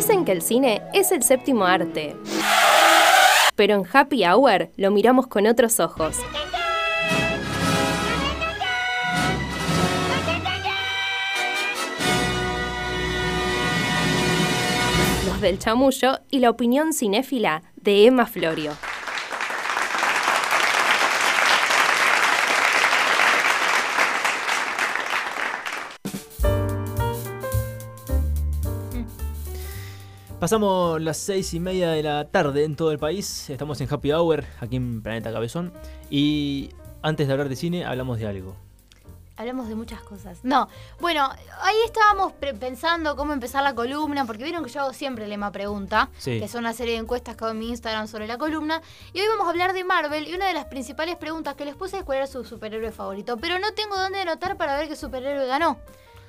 Dicen que el cine es el séptimo arte. Pero en Happy Hour lo miramos con otros ojos. Los del chamullo y la opinión cinéfila de Emma Florio. Pasamos las seis y media de la tarde en todo el país. Estamos en Happy Hour, aquí en Planeta Cabezón. Y antes de hablar de cine, hablamos de algo. Hablamos de muchas cosas. No, bueno, ahí estábamos pensando cómo empezar la columna, porque vieron que yo hago siempre el lema pregunta, que son una serie de encuestas que hago en mi Instagram sobre la columna. Y hoy vamos a hablar de Marvel, y una de las principales preguntas que les puse es cuál era su superhéroe favorito. Pero no tengo dónde anotar para ver qué superhéroe ganó.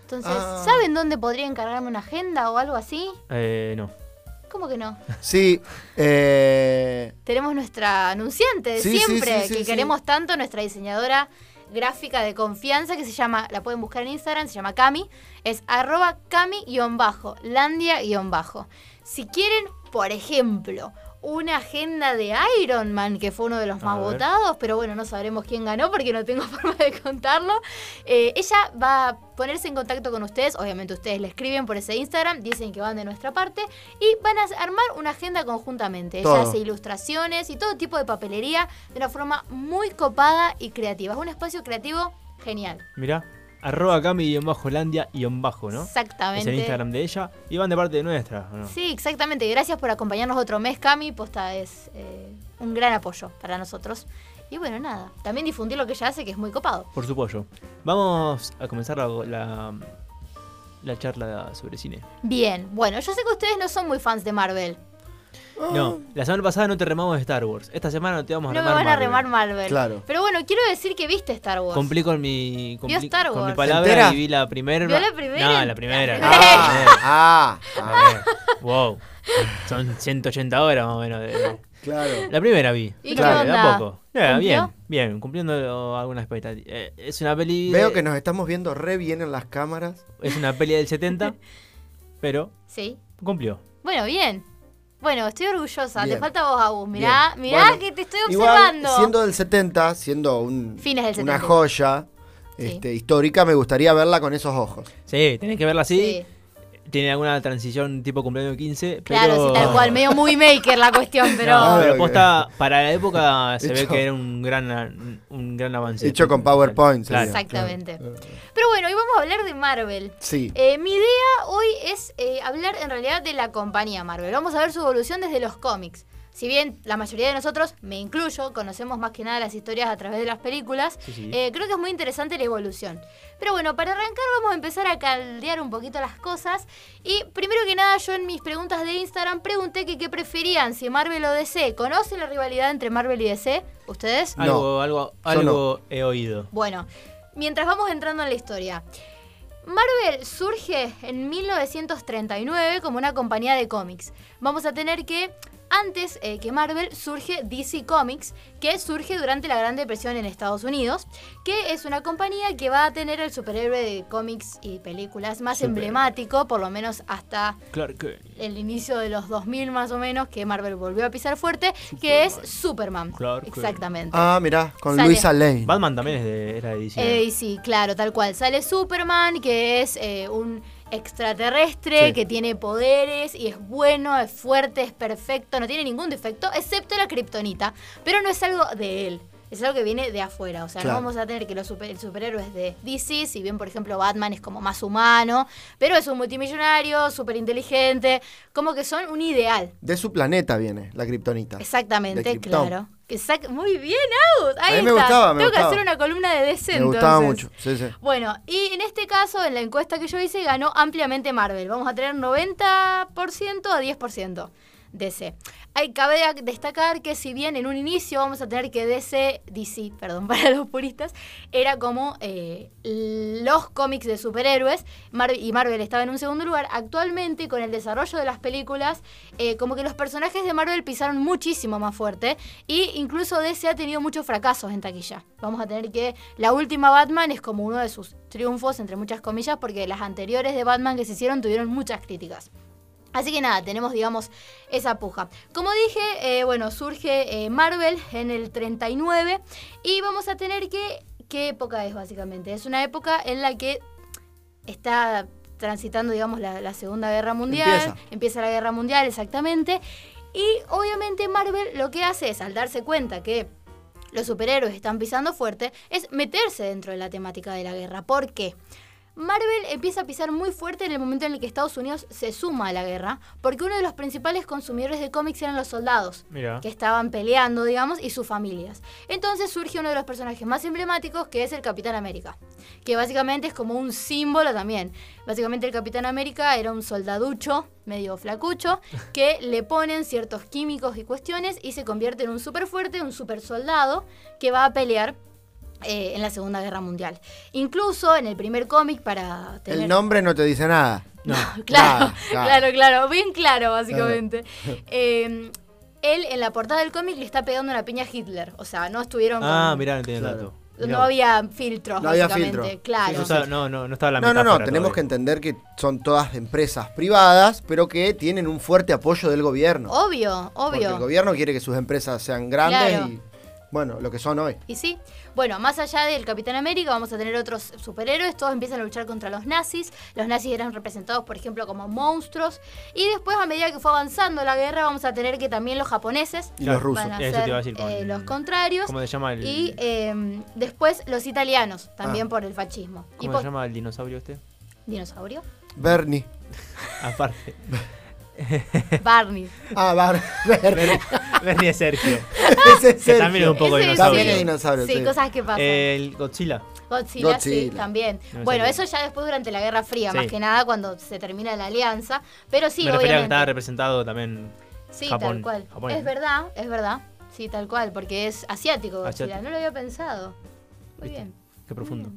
Entonces, ah. ¿saben dónde podría encargarme una agenda o algo así? Eh, no. ¿Cómo que no? Sí. Eh... Tenemos nuestra anunciante de siempre, que queremos tanto, nuestra diseñadora gráfica de confianza que se llama, la pueden buscar en Instagram, se llama Cami, es arroba Cami-landia-bajo. Si quieren, por ejemplo, una agenda de Iron Man, que fue uno de los más votados, pero bueno, no sabremos quién ganó porque no tengo forma de contarlo. Eh, ella va a ponerse en contacto con ustedes, obviamente ustedes le escriben por ese Instagram, dicen que van de nuestra parte y van a armar una agenda conjuntamente. Ella hace ilustraciones y todo tipo de papelería de una forma muy copada y creativa. Es un espacio creativo genial. Mira arroba cami-landia bajo, ¿no? Exactamente. Es el Instagram de ella y van de parte de nuestra, ¿no? Sí, exactamente. Gracias por acompañarnos otro mes, Cami. Posta es eh, un gran apoyo para nosotros. Y bueno, nada, también difundir lo que ella hace, que es muy copado. Por supuesto. Vamos a comenzar la, la charla sobre cine. Bien, bueno, yo sé que ustedes no son muy fans de Marvel. No, la semana pasada no te remamos de Star Wars. Esta semana no te vamos a remar. No me van a remar Marvel. Claro. Pero bueno, quiero decir que viste Star Wars. Cumplí con mi, con mi palabra y vi la primera. ¿Vio la primera? No, la primera. Ah, ah, Wow. Son 180 horas más o menos. De, claro. La primera vi. ¿Y claro, qué onda? poco. bien, bien, cumpliendo algunas expectativas. Eh, es una peli. Veo que nos estamos viendo re bien en las cámaras. Es una peli del 70, pero. Sí. Cumplió. Bueno, bien. Bueno, estoy orgullosa. Te falta vos, Agus. Mirá, mirá que te estoy observando. siendo del 70, siendo un, una joya este, histórica, me gustaría verla con esos ojos. Sí, tenés que verla así. Tiene alguna transición tipo cumpleaños 15. Claro, sí, tal cual, medio movie maker la cuestión, pero. No, pero posta, para la época se ve que era un gran, un gran avance. Hecho con PowerPoint. Exactamente. Pero bueno, hoy vamos a hablar de Marvel. Sí. Eh, mi idea hoy es eh, hablar en realidad de la compañía Marvel. Vamos a ver su evolución desde los cómics. Si bien la mayoría de nosotros, me incluyo, conocemos más que nada las historias a través de las películas, eh, creo que es muy interesante la evolución. Pero bueno, para arrancar vamos a empezar a caldear un poquito las cosas. Y primero que nada, yo en mis preguntas de Instagram pregunté que qué preferían, si Marvel o DC. ¿Conocen la rivalidad entre Marvel y DC? ¿Ustedes? Algo, algo, algo he oído. Bueno, mientras vamos entrando en la historia. Marvel surge en 1939 como una compañía de cómics. Vamos a tener que antes eh, que Marvel surge DC Comics, que surge durante la Gran Depresión en Estados Unidos, que es una compañía que va a tener el superhéroe de cómics y películas más emblemático, por lo menos hasta el inicio de los 2000 más o menos, que Marvel volvió a pisar fuerte, que es Superman. Exactamente. Ah, mirá, con Luisa Lane. Batman también es de, era de DC. Eh, sí, claro, tal cual. Sale Superman, que es eh, un extraterrestre que tiene poderes y es bueno, es fuerte, es perfecto, no tiene ningún defecto, excepto la kriptonita. Pero no es algo de él. Es algo que viene de afuera, o sea, no vamos a tener que los super, el superhéroe es de DC, si bien por ejemplo Batman es como más humano, pero es un multimillonario, súper inteligente, como que son un ideal. De su planeta viene la kriptonita. Exactamente, claro. Muy bien, Aus. Ahí está. Me gustaba, Tengo que hacer una columna de DC. Me gustaba mucho. Sí, sí. Bueno, y en este caso, en la encuesta que yo hice, ganó ampliamente Marvel. Vamos a tener 90% a 10%. DC. Hay, cabe destacar que si bien en un inicio vamos a tener que DC, DC, perdón, para los puristas, era como eh, los cómics de superhéroes y Marvel estaba en un segundo lugar, actualmente con el desarrollo de las películas, eh, como que los personajes de Marvel pisaron muchísimo más fuerte e incluso DC ha tenido muchos fracasos en taquilla. Vamos a tener que la última Batman es como uno de sus triunfos, entre muchas comillas, porque las anteriores de Batman que se hicieron tuvieron muchas críticas. Así que nada, tenemos, digamos, esa puja. Como dije, eh, bueno, surge eh, Marvel en el 39 y vamos a tener que... ¿Qué época es básicamente? Es una época en la que está transitando, digamos, la, Segunda Guerra Mundial. Empieza. la Guerra Mundial, exactamente. Y obviamente Marvel lo que hace es, al darse cuenta que los superhéroes están pisando fuerte, es meterse dentro de la temática de la guerra. ¿Por qué? Marvel empieza a pisar muy fuerte en el momento en el que Estados Unidos se suma a la guerra, porque uno de los principales consumidores de cómics eran los soldados, que estaban peleando, digamos, y sus familias. Entonces surge uno de los personajes más emblemáticos, que es el Capitán América, que básicamente es como un símbolo también. Básicamente el Capitán América era un soldaducho, medio flacucho, que le ponen ciertos químicos y cuestiones y se convierte en un súper fuerte, un súper soldado, que va a pelear eh, en la Segunda Guerra Mundial. Incluso en el primer cómic para tener... El nombre no te dice nada. No, claro, claro, claro, bien claro, básicamente. Eh, él en la portada del cómic le está pegando una piña a Hitler. O sea, no estuvieron. Ah, mirá, no tiene dato. No había filtros, no había filtro. claro. no, no, no estaba la No, no, no, tenemos que entender que son todas empresas privadas, pero que tienen un fuerte apoyo del gobierno. Obvio, obvio. Porque el gobierno quiere que sus empresas sean grandes y bueno, lo que son hoy. Y sí. Bueno, más allá del Capitán América, vamos a tener otros superhéroes. Todos empiezan a luchar contra los nazis. Los nazis eran representados, por ejemplo, como monstruos. Y después, a medida que fue avanzando la guerra, vamos a tener que también los japoneses y los rusos van a ser eh, los contrarios. ¿Cómo se llama el... Y eh, después los italianos, también ah. por el fascismo. ¿Cómo se llama el dinosaurio este? ¿Dinosaurio? Bernie. Aparte. Barney. Ah, Barney. Bernie es Sergio. Ese es Sergio. también es un poco dinosaurio. También es dinosaurio. Sí, cosas que pasan. El Godzilla. Godzilla, sí, también. bueno, eso ya después durante la Guerra Fría, más que nada cuando se termina la alianza. Pero sí, Me refería que estaba representado también Sí, tal cual. Es verdad, es verdad. Sí, tal cual, porque es asiático Godzilla. No lo había pensado. Muy bien. Qué profundo.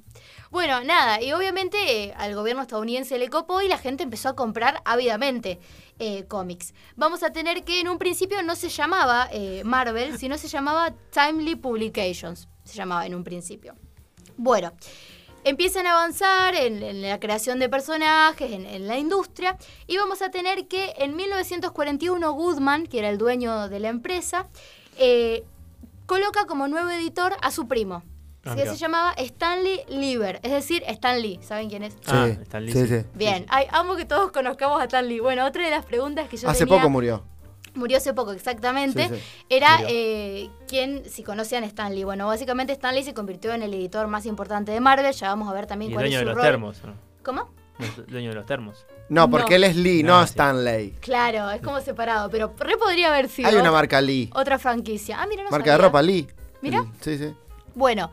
Bueno, nada, y obviamente eh, al gobierno estadounidense le copó y la gente empezó a comprar ávidamente eh, cómics. Vamos a tener que en un principio no se llamaba eh, Marvel, sino se llamaba Timely Publications, se llamaba en un principio. Bueno, empiezan a avanzar en, la creación de personajes, en, la industria, y vamos a tener que en 1941 Goodman, que era el dueño de la empresa, coloca como nuevo editor a su primo, Ah, se llamaba Stanley Lieber, es decir, Stan Lee. ¿Saben quién es? ah, Stan Lee. Sí, sí. Bien, amo que todos conozcamos a Stan Lee. Bueno, otra de las preguntas que yo Hace poco murió. Murió hace poco, exactamente. Era eh, quién, si conocían a Stan Lee. Bueno, básicamente Stan Lee se convirtió en el editor más importante de Marvel. Ya vamos a ver también y cuál dueño es su de los termos. ¿Cómo? dueño de los termos. No, porque él es Lee, no, Stanley. Claro, es como separado, pero re podría haber sido. Hay una marca Lee. Otra franquicia. Ah, mira, no Marca de ropa Lee. Mira. Sí, sí. Bueno,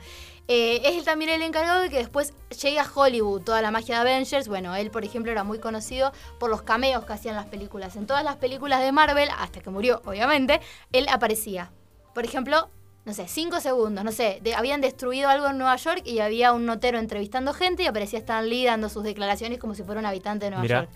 eh, es también el encargado de que después llegue a Hollywood toda la magia de Avengers. Bueno, él, por ejemplo, era muy conocido por los cameos que hacían las películas. En todas las películas de Marvel, hasta que murió, obviamente, él aparecía. Por ejemplo, no sé, cinco segundos, no sé, habían destruido algo en Nueva York y había un notero entrevistando gente y aparecía Stan Lee dando sus declaraciones como si fuera un habitante de Nueva York.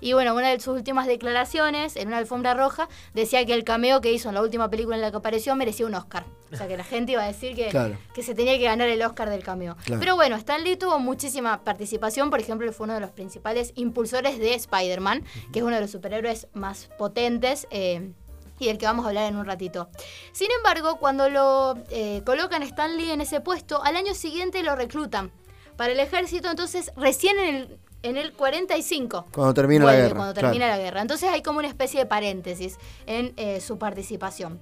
Y bueno, una de sus últimas declaraciones en una alfombra roja decía que el cameo que hizo en la última película en la que apareció merecía un Oscar. O sea, que la gente iba a decir que, que se tenía que ganar el Oscar del cameo. Pero bueno, Stan Lee tuvo muchísima participación. Por ejemplo, fue uno de los principales impulsores de Spider-Man, que es uno de los superhéroes más potentes. Eh, y del que vamos a hablar en un ratito. Sin embargo, cuando lo eh, colocan Stan Lee en ese puesto, al año siguiente lo reclutan para el ejército, entonces recién en el en el 45. Cuando termina la guerra. Cuando termina la guerra. Entonces hay como una especie de paréntesis en eh, su participación.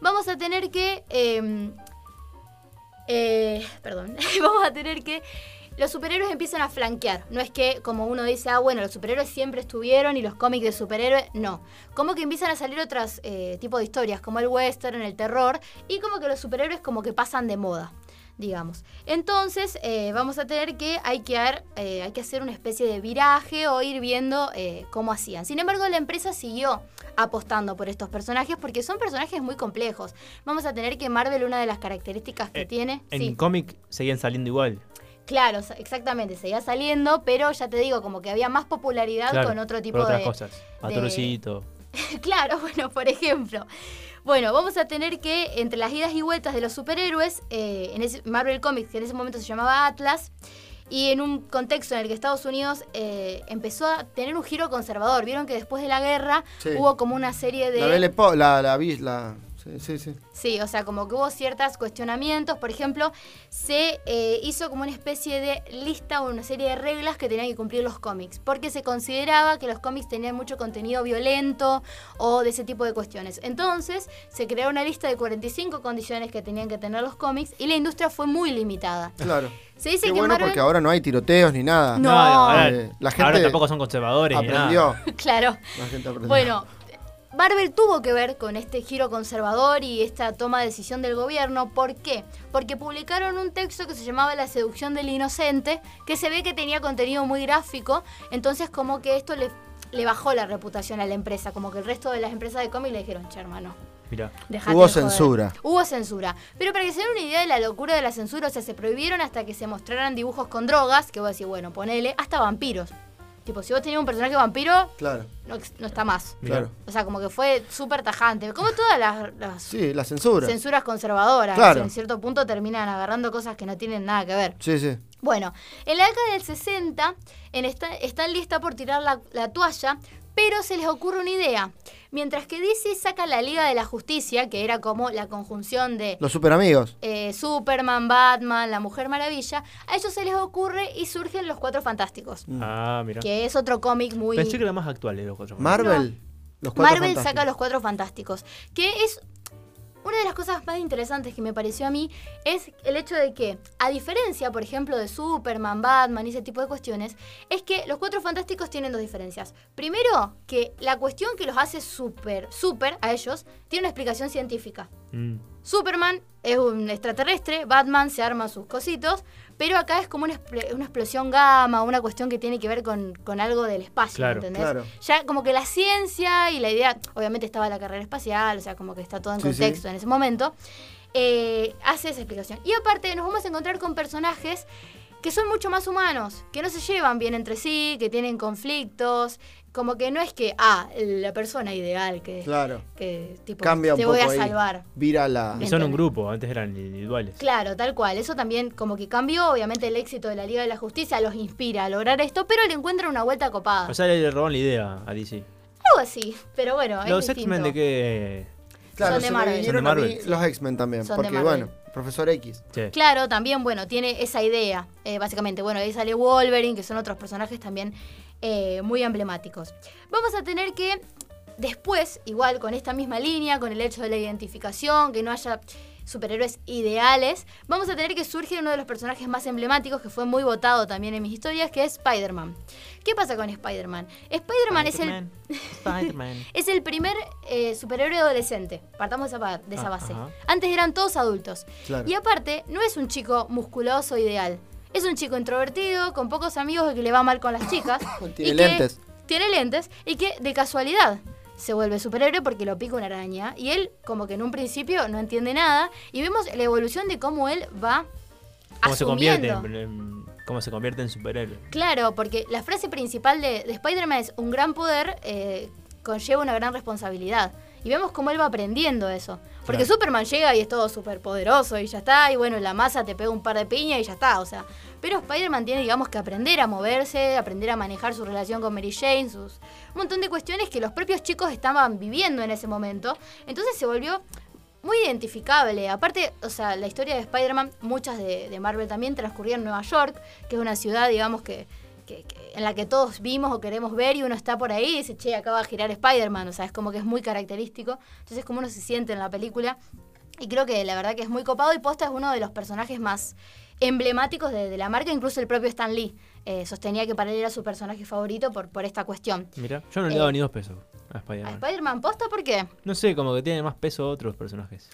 Vamos a tener que... Em, eh, perdón. vamos a tener que... Los superhéroes empiezan a flanquear. No es que como uno dice, ah, bueno, los superhéroes siempre estuvieron y los cómics de superhéroes, no. Como que empiezan a salir otros eh, tipos de historias, como el western, el terror, y como que los superhéroes como que pasan de moda digamos. Entonces, eh, vamos a tener que hay que, eh, hay que hacer una especie de viraje o ir viendo eh, cómo hacían. Sin embargo, la empresa siguió apostando por estos personajes porque son personajes muy complejos. Vamos a tener que Marvel, una de las características que tiene... En cómic seguían saliendo igual. Claro, exactamente, seguía saliendo, pero ya te digo, como que había más popularidad con otro tipo por otras de... cosas. Patrocito. claro, bueno, por ejemplo. Bueno, vamos a tener que, entre las idas y vueltas de los superhéroes, eh, en ese Marvel Comics, que en ese momento se llamaba Atlas, y en un contexto en el que Estados Unidos eh, empezó a tener un giro conservador. Vieron que después de la guerra hubo como una serie de... La, la, la, Sí, sí, sí. Sí, o sea, como que hubo ciertos cuestionamientos. Por ejemplo, se eh, hizo como una especie de lista o una serie de reglas que tenían que cumplir los cómics, porque se consideraba que los cómics tenían mucho contenido violento o de ese tipo de cuestiones. Entonces, se creó una lista de 45 condiciones que tenían que tener los cómics y la industria fue muy limitada. Claro. Se dice Qué que bueno porque ahora no hay tiroteos ni nada. No, ahora, eh, la gente tampoco son conservadores. Aprendió. claro. La gente aprendió. Bueno, Marvel tuvo que ver con este giro conservador y esta toma de decisión del gobierno. ¿Por qué? Porque publicaron un texto que se llamaba La seducción del inocente, que se ve que tenía contenido muy gráfico, entonces como que esto le, le bajó la reputación a la empresa, como que el resto de las empresas de cómics le dijeron, che hermano. Mira. Hubo censura. Hubo censura. Pero para que se den una idea de la locura de la censura, o sea, se prohibieron hasta que se mostraran dibujos con drogas, que voy a decir, bueno, ponele, hasta vampiros. Tipo, si vos tenías un personaje vampiro, claro. no, está más. Claro. O sea, como que fue súper tajante. Como todas las, sí, la censura. censuras conservadoras. Claro. En cierto punto terminan agarrando cosas que no tienen nada que ver. Sí, sí. Bueno, en la década del 60, en esta, Stan Lee está por tirar la, la toalla pero se les ocurre una idea. Mientras que DC saca la Liga de la Justicia, que era como la conjunción de... Los superamigos. Eh, Superman, Batman, la Mujer Maravilla, a ellos se les ocurre y surgen los Cuatro Fantásticos. Mm. Ah, mira. Que es otro cómic muy... Pensé que era más actual de los Cuatro Fantásticos. Marvel. Los Marvel saca los Cuatro Fantásticos, que es una de las cosas más interesantes que me pareció a mí es el hecho de que, a diferencia, por ejemplo, de Superman, Batman y ese tipo de cuestiones, es que los cuatro fantásticos tienen dos diferencias. Primero, que la cuestión que los hace súper, súper a ellos, tiene una explicación científica. Mm. Superman es un extraterrestre, Batman se arma sus cositos, pero acá es como una, explosión gamma, una cuestión que tiene que ver con, algo del espacio, ¿entendés? Ya como que la ciencia y la idea, obviamente estaba la carrera espacial, o sea, como que está todo en contexto en ese momento, eh, hace esa explicación. Y aparte nos vamos a encontrar con personajes que son mucho más humanos, que no se llevan bien entre sí, que tienen conflictos, como que no es que, ah, la persona ideal que, claro. que tipo, Cambia te voy a salvar. Vira la... Y son un grupo, antes eran individuales. Claro, tal cual. Eso también como que cambió, obviamente el éxito de la Liga de la Justicia los inspira a lograr esto, pero le encuentran una vuelta copada. O sea, le roban la idea a DC. Algo así, pero bueno. ¿Los X-Men de qué? Claro, son de Marvel. los X-Men también, porque bueno, Profesor X. Claro, también, bueno, tiene esa idea, eh, básicamente. Bueno, ahí sale Wolverine, que son otros personajes también eh, muy emblemáticos. Vamos a tener que después, igual con esta misma línea, con el hecho de la identificación, que no haya superhéroes ideales, vamos a tener que surge uno de los personajes más emblemáticos que fue muy votado también en mis historias, que es Spider-Man. ¿Qué pasa con Spider-Man? Spider-Man es, el, es el primer eh, superhéroe adolescente. Partamos de esa, base. Antes eran todos adultos. Y aparte, no es un chico musculoso ideal. Es un chico introvertido, con pocos amigos que le va mal con las chicas. tiene lentes. tiene lentes y que de casualidad se vuelve superhéroe porque lo pica una araña. Y él, como que en un principio no entiende nada. Y vemos la evolución de cómo él va ¿Cómo se convierte en, cómo se convierte en superhéroe? Claro, porque la frase principal de, Spider-Man es un gran poder eh, conlleva una gran responsabilidad. Y vemos cómo él va aprendiendo eso. Porque Superman llega y es todo súper poderoso y ya está, y bueno, la masa te pega un par de piñas y ya está, o sea. Pero Spider-Man tiene, digamos, que aprender a moverse, aprender a manejar su relación con Mary Jane, sus. un montón de cuestiones que los propios chicos estaban viviendo en ese momento. Entonces se volvió muy identificable. Aparte, o sea, la historia de Spider-Man, muchas de, de Marvel también transcurrían en Nueva York, que es una ciudad, digamos, que en la que todos vimos o queremos ver y uno está por ahí y dice, che, acaba de girar Spider-Man, o sea, es como que es muy característico. Entonces, como uno se siente en la película. Y creo que la verdad que es muy copado y Posta es uno de los personajes más emblemáticos de, la marca, incluso el propio Stan Lee eh, sostenía que para él era su personaje favorito por, por esta cuestión. Mira, yo no le he dado eh, ni dos pesos a Spider-Man. ¿A Spider-Man posta por qué? No sé, como que tiene más peso otros personajes.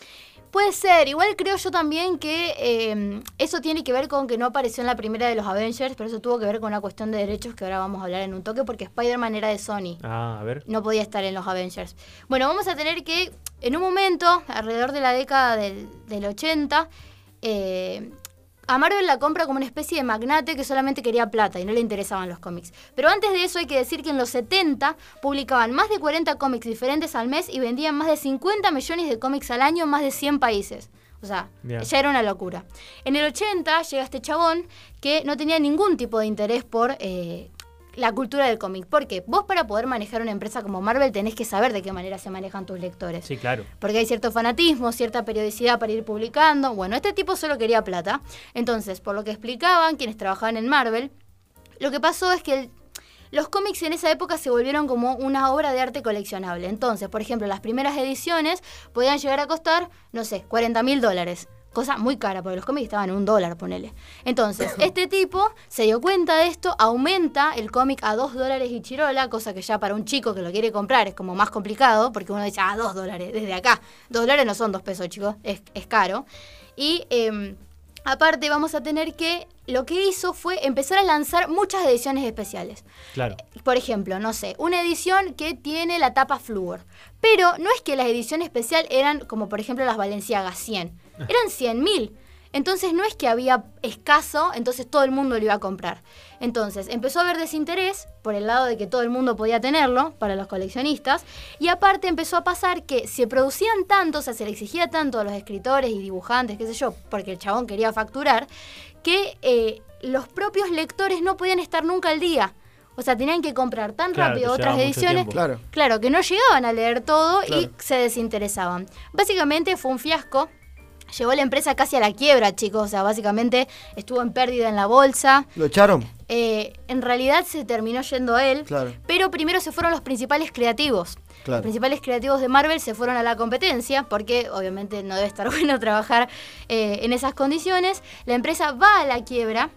Puede ser, igual creo yo también que em, eso tiene que ver con que no apareció en la primera de los Avengers, pero eso tuvo que ver con una cuestión de derechos que ahora vamos a hablar en un toque, porque Spider-Man era de Sony. Ah, a ver. No podía estar en los Avengers. Bueno, vamos a tener que, en un momento, alrededor de la década del, del 80, eh, a Marvel la compra como una especie de magnate que solamente quería plata y no le interesaban los cómics. Pero antes de eso hay que decir que en los 70 publicaban más de 40 cómics diferentes al mes y vendían más de 50 millones de cómics al año en más de 100 países. O sea, ya era una locura. En el 80 llega este chabón que no tenía ningún tipo de interés por eh, la cultura del cómic. Porque vos para poder manejar una empresa como Marvel tenés que saber de qué manera se manejan tus lectores. Sí, claro. Porque hay cierto fanatismo, cierta periodicidad para ir publicando. Bueno, este tipo solo quería plata. Entonces, por lo que explicaban quienes trabajaban en Marvel, lo que pasó es que los cómics en esa época se volvieron como una obra de arte coleccionable. Entonces, por ejemplo, las primeras ediciones podían llegar a costar, no sé, 40 mil dólares cosa muy cara, porque los cómics estaban en un dólar, ponele. Entonces, este tipo se dio cuenta de esto, aumenta el cómic a dos dólares y chirola, cosa que ya para un chico que lo quiere comprar es como más complicado, porque uno dice, ah, dos dólares, desde acá. Dos dólares no son dos pesos, chicos, es, caro. Y em, aparte vamos a tener que, lo que hizo fue empezar a lanzar muchas ediciones especiales. Claro. Por ejemplo, no sé, una edición que tiene la tapa flúor. Pero no es que la edición especial eran como por ejemplo las Valenciaga 100 eran 100.000. Entonces no es que había escaso, entonces todo el mundo lo iba a comprar. Entonces empezó a haber desinterés por el lado de que todo el mundo podía tenerlo para los coleccionistas y aparte empezó a pasar que se producían tanto, o sea, se le exigía tanto a los escritores y dibujantes, qué sé yo, porque el chabón quería facturar, que eh, los propios lectores no podían estar nunca al día. O sea, tenían que comprar tan rápido otras ediciones. Claro. claro, que no llegaban a leer todo y se desinteresaban. Básicamente fue un fiasco Llevó la empresa casi a la quiebra, chicos. O sea, básicamente estuvo en pérdida en la bolsa. ¿Lo echaron? Eh, en realidad se terminó yendo a él. Claro. Pero primero se fueron los principales creativos. Los principales creativos de Marvel se fueron a la competencia, porque obviamente no debe estar bueno trabajar eh, en esas condiciones. La empresa va a la quiebra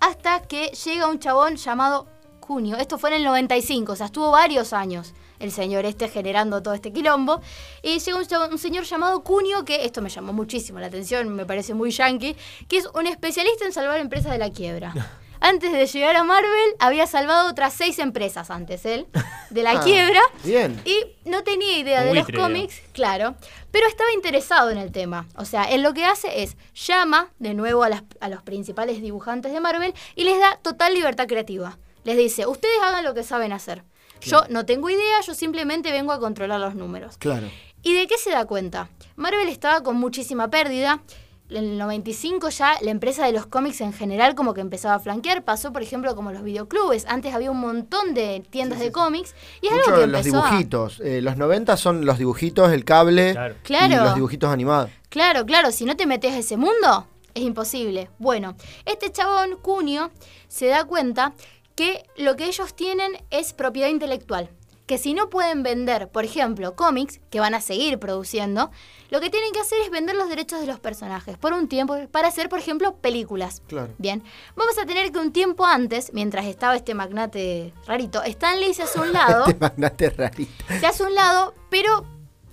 hasta que llega un chabón llamado Junio. Esto fue en el 95, o sea, estuvo varios años el señor este generando todo este quilombo. Y llega un, señor llamado Cunio, que esto me llamó muchísimo la atención, me parece muy yankee, que es un especialista en salvar empresas de la quiebra. Antes de llegar a Marvel, había salvado otras seis empresas antes él, de la ah, quiebra. Bien. Y no tenía idea de los cómics, claro, pero estaba interesado en el tema. O sea, él lo que hace es llama de nuevo a, a los principales dibujantes de Marvel y les da total libertad creativa. Les dice, ustedes hagan lo que saben hacer. Yo no tengo idea, yo simplemente vengo a controlar los números. Claro. ¿Y de qué se da cuenta? Marvel estaba con muchísima pérdida. En el 95 ya la empresa de los cómics en general como que empezaba a flanquear. Pasó, por ejemplo, como los videoclubes. Antes había un montón de tiendas de cómics. Y es algo que los dibujitos. Eh, los 90 son los dibujitos, el cable claro. y los dibujitos animados. Claro, claro. Si no te metes a ese mundo, es imposible. Bueno, este chabón, Cunio, se da cuenta que lo que ellos tienen es propiedad intelectual. Que si no pueden vender, por ejemplo, cómics, que van a seguir produciendo, lo que tienen que hacer es vender los derechos de los personajes por un tiempo para hacer, por ejemplo, películas. Claro. Bien, vamos a tener que un tiempo antes, mientras estaba este magnate rarito, Stanley se hace un lado. este magnate rarito. Se hace un lado, pero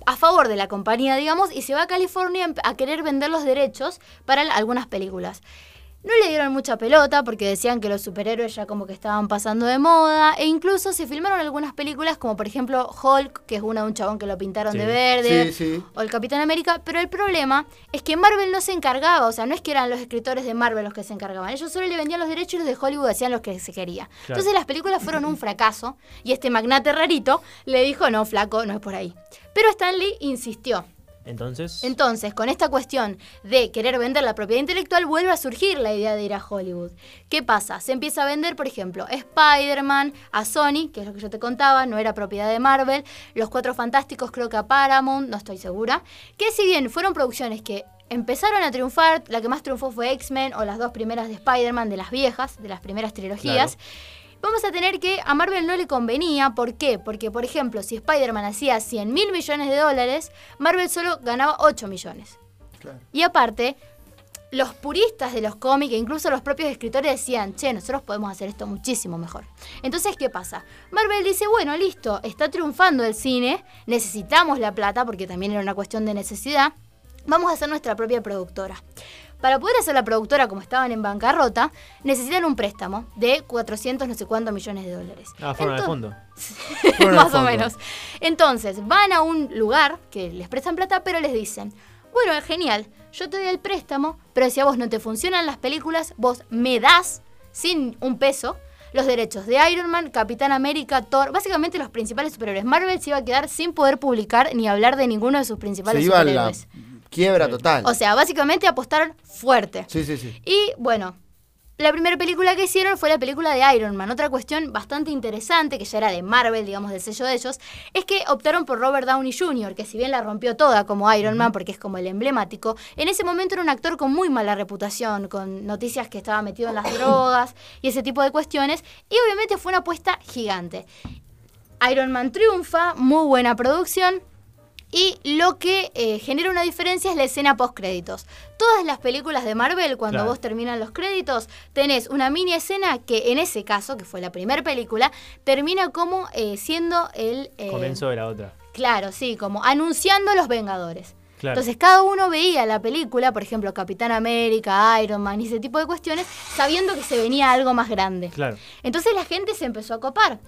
a favor de la compañía, digamos, y se va a California a querer vender los derechos para algunas películas. No le dieron mucha pelota porque decían que los superhéroes ya como que estaban pasando de moda e incluso se filmaron algunas películas como por ejemplo Hulk, que es una de un chabón que lo pintaron de verde, o el Capitán América, pero el problema es que Marvel no se encargaba, o sea, no es que eran los escritores de Marvel los que se encargaban, ellos solo le vendían los derechos y los de Hollywood hacían lo que se quería. Entonces las películas fueron un fracaso y este magnate rarito le dijo, no, flaco, no es por ahí. Pero Stanley insistió. Entonces. Entonces, con esta cuestión de querer vender la propiedad intelectual, vuelve a surgir la idea de ir a Hollywood. ¿Qué pasa? Se empieza a vender, por ejemplo, Spider-Man a Sony, que es lo que yo te contaba, no era propiedad de Marvel. Los Cuatro Fantásticos, creo que a Paramount, no estoy segura. Que si bien fueron producciones que empezaron a triunfar, la que más triunfó fue X-Men o las dos primeras de Spider-Man, de las viejas, de las primeras trilogías vamos a tener que a Marvel no le convenía. ¿Por qué? Porque, por ejemplo, si Spider-Man hacía 100 mil millones de dólares, Marvel solo ganaba 8 millones. Y aparte, los puristas de los cómics, e incluso los propios escritores decían, che, nosotros podemos hacer esto muchísimo mejor. Entonces, ¿qué pasa? Marvel dice, bueno, listo, está triunfando el cine, necesitamos la plata, porque también era una cuestión de necesidad, vamos a hacer nuestra propia productora. Para poder hacer la productora como estaban en bancarrota, necesitan un préstamo de 400 no sé cuántos millones de dólares. Ah, fueron al fondo. Más o menos. Entonces, van a un lugar que les prestan plata, pero les dicen, bueno, es genial, yo te doy el préstamo, pero si a vos no te funcionan las películas, vos me das, sin un peso, los derechos de Iron Man, Capitán América, Thor, básicamente los principales superhéroes. Marvel se iba a quedar sin poder publicar ni hablar de ninguno de sus principales superhéroes Quiebra total. O sea, básicamente apostaron fuerte. Sí, sí, sí. Y bueno, la primera película que hicieron fue la película de Iron Man. Otra cuestión bastante interesante, que ya era de Marvel, digamos, del sello de ellos, es que optaron por Robert Downey Jr., que si bien la rompió toda como Iron Man, porque es como el emblemático, en ese momento era un actor con muy mala reputación, con noticias que estaba metido en las drogas y ese tipo de cuestiones, y obviamente fue una apuesta gigante. Iron Man triunfa, muy buena producción, y lo que eh, genera una diferencia es la escena post créditos. Todas las películas de Marvel, cuando vos terminan los créditos, tenés una mini escena que en ese caso, que fue la primera película, termina como eh, siendo el... Eh, Comienzo de la otra. Claro, sí, como anunciando los Vengadores. Entonces cada uno veía la película, por ejemplo, Capitán América, Iron Man y ese tipo de cuestiones, sabiendo que se venía algo más grande. Claro. Entonces la gente se empezó a copar.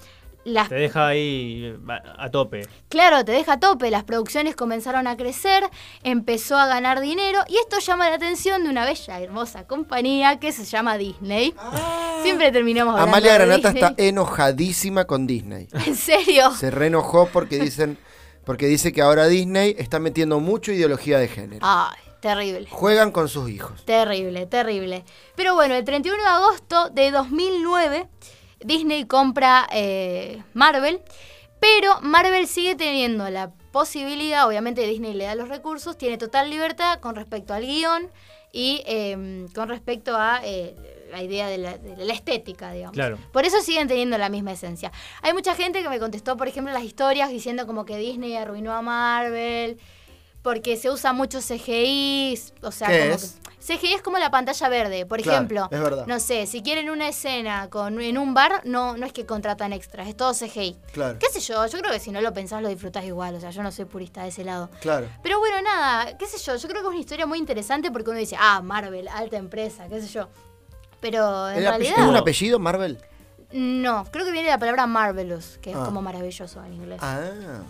Te deja ahí a tope. Claro, te deja a tope. Las producciones comenzaron a crecer, empezó a ganar dinero y esto llama la atención de una bella, hermosa compañía que se llama Disney. Ah. Siempre terminamos hablando Amalia Granata está enojadísima con Disney. ¿En serio? Se reenojó porque dicen porque dice que ahora Disney está metiendo mucho ideología de género. Ay. Terrible. Juegan con sus hijos. Terrible, terrible. Pero bueno, el 31 de agosto de 2009 Disney compra eh, Marvel, pero Marvel sigue teniendo la posibilidad, obviamente Disney le da los recursos, tiene total libertad con respecto al guion y em, con respecto a eh, la idea de la, estética, digamos. Por eso siguen teniendo la misma esencia. Hay mucha gente que me contestó, por ejemplo, las historias diciendo como que Disney arruinó a Marvel porque se usa mucho CGI, o sea, ¿Qué es? CGI es como la pantalla verde, por ejemplo. No sé, si quieren una escena con en un bar, no no es que contratan extras, es todo CGI. Claro. ¿Qué sé yo? Yo creo que si no lo pensás lo disfrutás igual, o sea, yo no soy purista de ese lado. Claro. Pero bueno, nada, qué sé yo, yo creo que es una historia muy interesante porque uno dice, "Ah, Marvel, alta empresa", qué sé yo. Pero en realidad ¿Es un apellido Marvel? No, creo que viene de la palabra marvelous, que es ah. como maravilloso en inglés. Ah.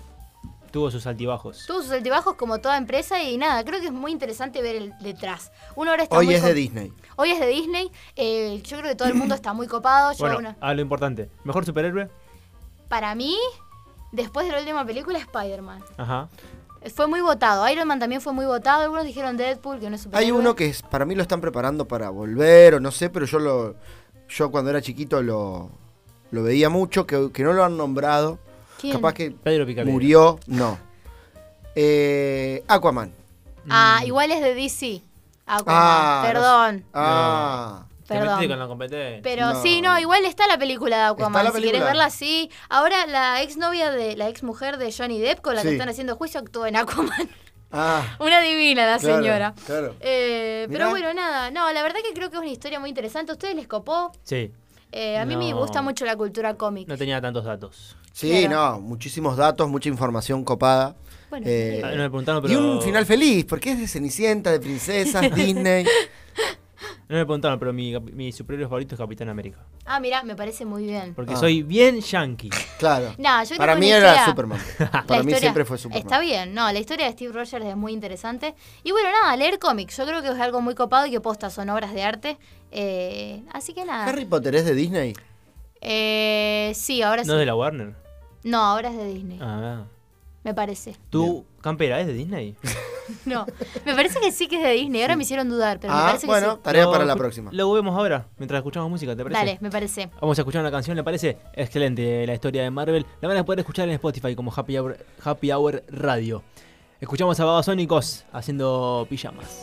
Tuvo sus altibajos. Tuvo sus altibajos como toda empresa y nada, creo que es muy interesante ver el detrás. Uno ahora está Hoy es de Disney. Hoy es de Disney. Eh, yo creo que todo el mundo está muy copado. bueno, a lo importante. ¿Mejor superhéroe? Para mí, después de la última película, Spider-Man. Ajá. Fue muy votado. Iron Man también fue muy votado. Algunos dijeron Deadpool, que no es superhéroe. Hay uno que es, para mí lo están preparando para volver o no sé, pero yo lo yo cuando era chiquito lo, lo veía mucho, que, que no lo han nombrado Capaz que murió. No. Eh, Aquaman. Ah, igual es de DC. Aquaman. Ah, perdón. Ah. Perdón. Con la competencia. Pero sí, no, igual está la película de Aquaman. Si quieres verla, sí. Ahora la ex novia de la ex mujer de Johnny Depp, con la que están haciendo juicio, actuó en Aquaman. Ah, una divina la señora. Claro. Eh, pero bueno, nada. No, la verdad que creo que es una historia muy interesante. ¿A ustedes les copó? Sí. Eh, a mí me gusta mucho la cultura cómic. No tenía tantos datos. Sí, no, muchísimos datos, mucha información copada. Bueno, eh, ah, no me pero... Y un final feliz, porque es de Cenicienta, de princesas, Disney. No me preguntaron, pero mi, mi superhéroe favorito es Capitán América. Ah, mira, me parece muy bien. Porque ah. soy bien yankee. Claro. No, yo Para mí era Superman. Para mí siempre fue Superman. Está bien, no, la historia de Steve Rogers es muy interesante. Y bueno, nada, leer cómics. Yo creo que es algo muy copado y que posta son obras de arte. Eh, así que nada. ¿Harry Potter es de Disney? Eh, sí, ahora sí. ¿No es de la Warner? No, ahora es de Disney. Ah. Me parece. ¿Tu campera es de Disney? no, me parece que sí que es de Disney. Ahora me hicieron dudar, pero me ah, parece bueno, que sí. tarea para la próxima. Lo vemos ahora, mientras escuchamos música, ¿te parece? Dale, me parece. Vamos a escuchar una canción, ¿le parece? Excelente la historia de Marvel. La van a poder escuchar en Spotify como Happy Hour, Happy Hour Radio. Escuchamos a Babasónicos haciendo pijamas.